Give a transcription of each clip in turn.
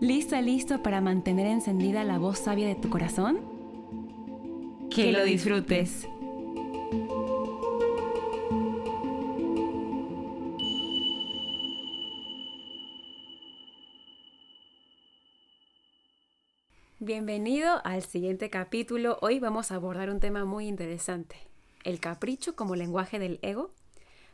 ¿Lista, listo para mantener encendida la voz sabia de tu corazón? Que lo disfrutes. Bienvenido al siguiente capítulo. Hoy vamos a abordar un tema muy interesante, el capricho como lenguaje del ego.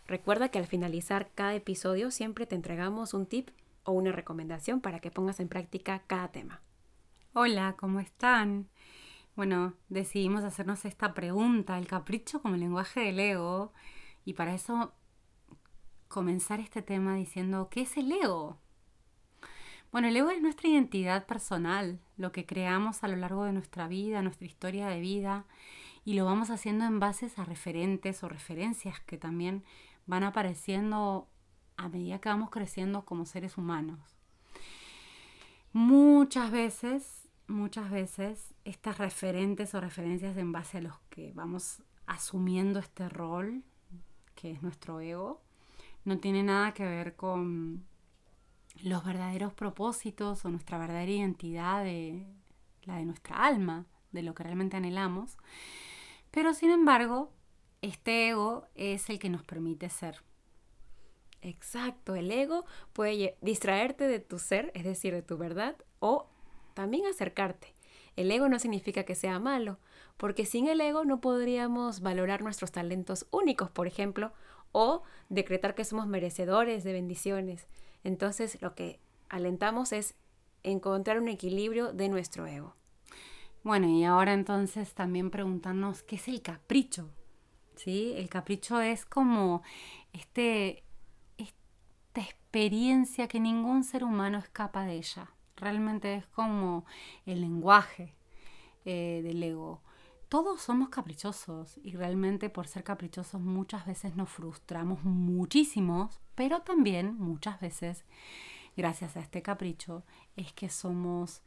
Recuerda que al finalizar cada episodio siempre te entregamos un tip o una recomendación para que pongas en práctica cada tema. Hola, ¿cómo están? Bueno, decidimos hacernos esta pregunta, el capricho como lenguaje del ego, y para eso comenzar este tema diciendo, ¿qué es el ego? Bueno, el ego es nuestra identidad personal, lo que creamos a lo largo de nuestra vida, nuestra historia de vida, y lo vamos haciendo en bases a referentes o referencias que también van apareciendo a medida que vamos creciendo como seres humanos. Muchas veces, muchas veces, estas referentes o referencias en base a los que vamos asumiendo este rol, que es nuestro ego, no tiene nada que ver con los verdaderos propósitos o nuestra verdadera identidad de la de nuestra alma, de lo que realmente anhelamos. Pero sin embargo, este ego es el que nos permite ser. Exacto, el ego puede distraerte de tu ser, es decir, de tu verdad, o también acercarte. El ego no significa que sea malo, porque sin el ego no podríamos valorar nuestros talentos únicos, por ejemplo, o decretar que somos merecedores de bendiciones. Entonces lo que alentamos es encontrar un equilibrio de nuestro ego. Bueno, y ahora entonces también preguntarnos qué es el capricho. ¿Sí? El capricho es como este, esta experiencia que ningún ser humano escapa de ella. Realmente es como el lenguaje eh, del ego. Todos somos caprichosos y realmente por ser caprichosos muchas veces nos frustramos muchísimo pero también muchas veces, gracias a este capricho, es que somos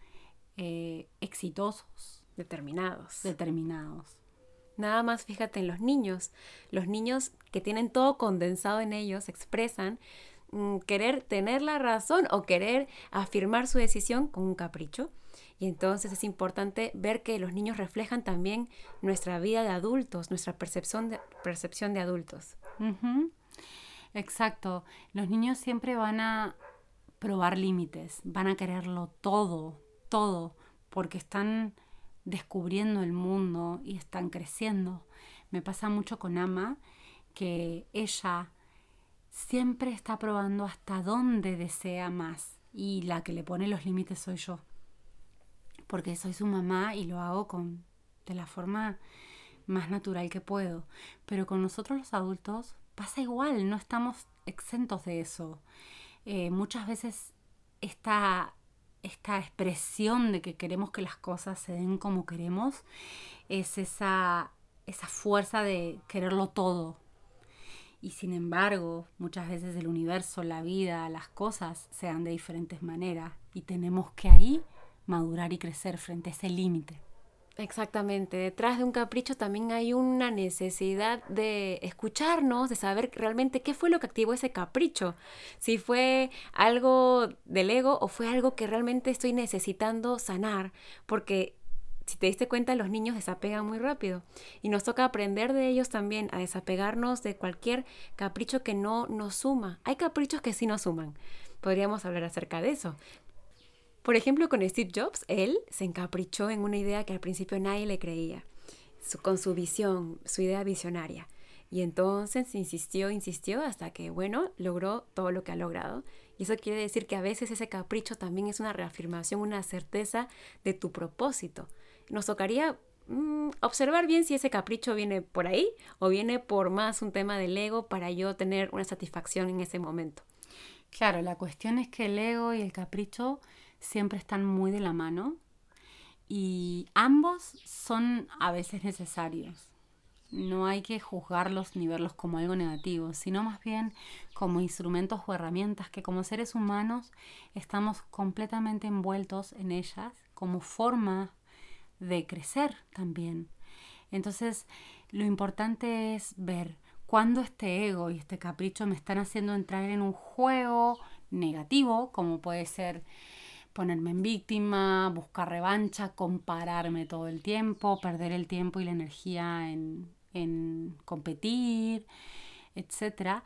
eh, exitosos. Determinados. Determinados. Nada más fíjate en los niños. Los niños que tienen todo condensado en ellos expresan querer tener la razón o querer afirmar su decisión con un capricho. Y entonces es importante ver que los niños reflejan también nuestra vida de adultos, nuestra percepción de, percepción de adultos. Exacto. Los niños siempre van a probar límites, van a quererlo todo, todo, porque están descubriendo el mundo y están creciendo. Me pasa mucho con Ama que ella siempre está probando hasta dónde desea más y la que le pone los límites soy yo. Porque soy su mamá y lo hago con de la forma más natural que puedo. Pero con nosotros los adultos pasa igual, no estamos exentos de eso. Eh, muchas veces esta, esta expresión de que queremos que las cosas se den como queremos es esa, esa fuerza de quererlo todo. Y sin embargo, muchas veces el universo, la vida, las cosas se dan de diferentes maneras y tenemos que ahí madurar y crecer frente a ese límite. Exactamente, detrás de un capricho también hay una necesidad de escucharnos, de saber realmente qué fue lo que activó ese capricho, si fue algo del ego o fue algo que realmente estoy necesitando sanar, porque si te diste cuenta los niños desapegan muy rápido y nos toca aprender de ellos también a desapegarnos de cualquier capricho que no nos suma. Hay caprichos que sí nos suman, podríamos hablar acerca de eso, por ejemplo, con Steve Jobs, él se encaprichó en una idea que al principio nadie le creía, con su visión, su idea visionaria. Y entonces insistió, insistió hasta que, bueno, logró todo lo que ha logrado. Y eso quiere decir que a veces ese capricho también es una reafirmación, una certeza de tu propósito. Nos tocaría mm, observar bien si ese capricho viene por ahí o viene por más un tema del ego para yo tener una satisfacción en ese momento. Claro, la cuestión es que el ego y el capricho siempre están muy de la mano y ambos son a veces necesarios. No hay que juzgarlos ni verlos como algo negativo, sino más bien como instrumentos o herramientas que como seres humanos estamos completamente envueltos en ellas como forma de crecer también. Entonces, lo importante es ver cuándo este ego y este capricho me están haciendo entrar en un juego negativo, como puede ser ponerme en víctima, buscar revancha, compararme todo el tiempo, perder el tiempo y la energía en, en competir, etc.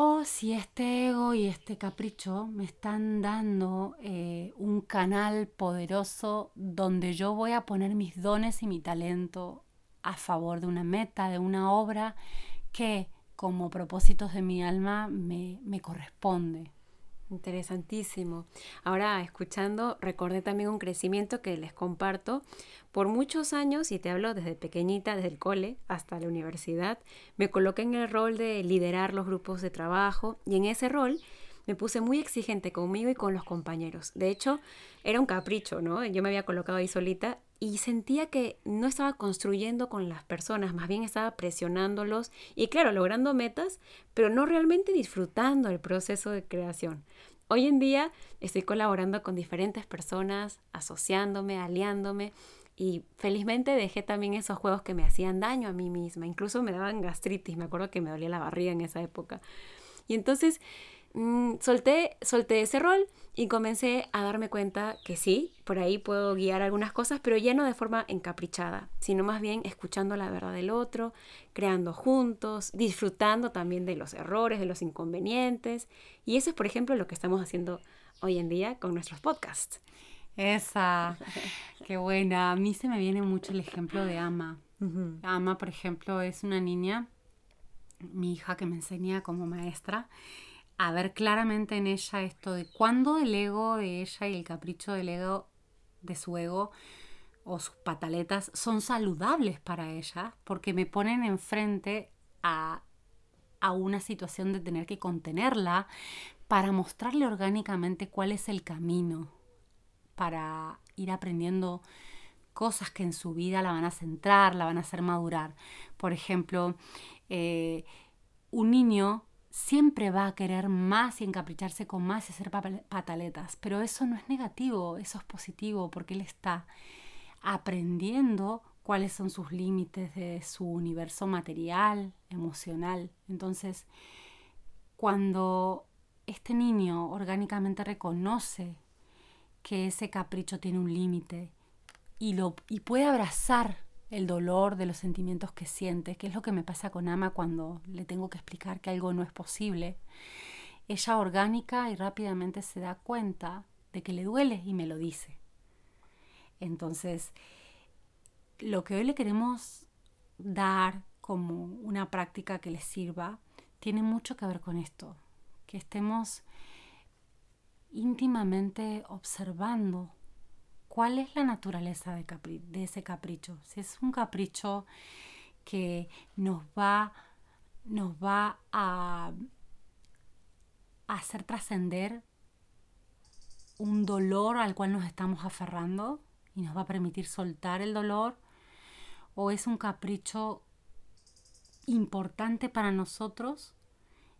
O si este ego y este capricho me están dando eh, un canal poderoso donde yo voy a poner mis dones y mi talento a favor de una meta, de una obra que como propósitos de mi alma me, me corresponde. Interesantísimo. Ahora, escuchando, recordé también un crecimiento que les comparto. Por muchos años, y te hablo desde pequeñita, desde el cole hasta la universidad, me coloqué en el rol de liderar los grupos de trabajo y en ese rol me puse muy exigente conmigo y con los compañeros. De hecho, era un capricho, ¿no? Yo me había colocado ahí solita y sentía que no estaba construyendo con las personas, más bien estaba presionándolos y claro, logrando metas, pero no realmente disfrutando el proceso de creación. Hoy en día estoy colaborando con diferentes personas, asociándome, aliándome y felizmente dejé también esos juegos que me hacían daño a mí misma, incluso me daban gastritis, me acuerdo que me dolía la barriga en esa época. Y entonces Mm, solté, solté ese rol y comencé a darme cuenta que sí, por ahí puedo guiar algunas cosas, pero ya no de forma encaprichada, sino más bien escuchando la verdad del otro, creando juntos, disfrutando también de los errores, de los inconvenientes. Y eso es, por ejemplo, lo que estamos haciendo hoy en día con nuestros podcasts. Esa, qué buena. A mí se me viene mucho el ejemplo de Ama. Ama, por ejemplo, es una niña, mi hija que me enseña como maestra, a ver claramente en ella esto de cuándo el ego de ella y el capricho del ego, de su ego o sus pataletas son saludables para ella, porque me ponen enfrente a, a una situación de tener que contenerla para mostrarle orgánicamente cuál es el camino para ir aprendiendo cosas que en su vida la van a centrar, la van a hacer madurar. Por ejemplo, eh, un niño siempre va a querer más y encapricharse con más y hacer pataletas, pero eso no es negativo, eso es positivo porque él está aprendiendo cuáles son sus límites de su universo material, emocional. Entonces, cuando este niño orgánicamente reconoce que ese capricho tiene un límite y, lo, y puede abrazar el dolor de los sentimientos que siente, que es lo que me pasa con Ama cuando le tengo que explicar que algo no es posible. Ella orgánica y rápidamente se da cuenta de que le duele y me lo dice. Entonces, lo que hoy le queremos dar como una práctica que le sirva tiene mucho que ver con esto, que estemos íntimamente observando cuál es la naturaleza de, ese capricho. Si es un capricho que nos va, nos va a, hacer trascender un dolor al cual nos estamos aferrando y nos va a permitir soltar el dolor, o es un capricho importante para nosotros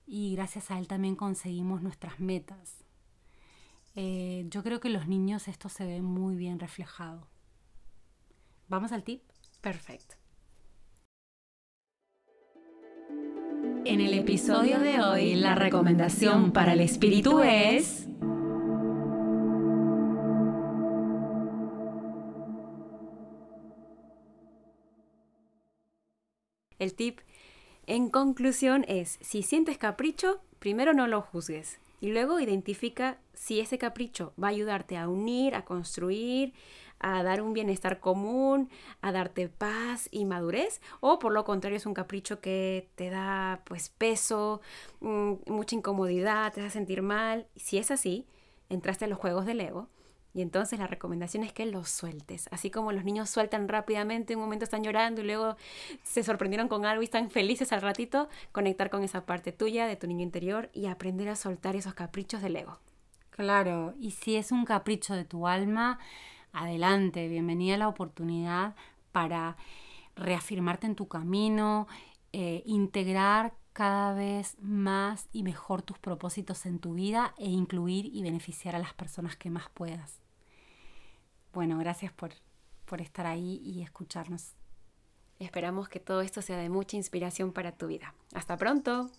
y gracias a él también conseguimos nuestras metas. Eh, yo creo que los niños esto se ve muy bien reflejado. ¿Vamos al tip? Perfecto. En el episodio de hoy, la recomendación para el espíritu es... El tip en conclusión es, si sientes capricho, primero no lo juzgues y luego identifica si ese capricho va a ayudarte a unir, a construir, a dar un bienestar común, a darte paz y madurez, o por lo contrario es un capricho que te da pues peso, mm, mucha incomodidad, te hace sentir mal. Si es así, entraste a los juegos del ego y entonces la recomendación es que los sueltes. Así como los niños sueltan rápidamente, un momento están llorando y luego se sorprendieron con algo y están felices al ratito, conectar con esa parte tuya, de tu niño interior y aprender a soltar esos caprichos del ego. Claro, y si es un capricho de tu alma, adelante, bienvenida a la oportunidad para reafirmarte en tu camino, eh, integrar cada vez más y mejor tus propósitos en tu vida e incluir y beneficiar a las personas que más puedas. Bueno, gracias por, por estar ahí y escucharnos. Esperamos que todo esto sea de mucha inspiración para tu vida. Hasta pronto.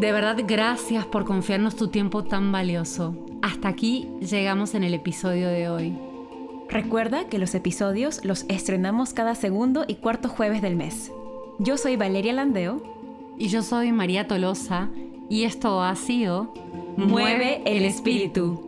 De verdad, gracias por confiarnos tu tiempo tan valioso. Hasta aquí llegamos en el episodio de hoy. Recuerda que los episodios los estrenamos cada segundo y cuarto jueves del mes. Yo soy Valeria Landeo. Y yo soy María Tolosa. Y esto ha sido Mueve el espíritu.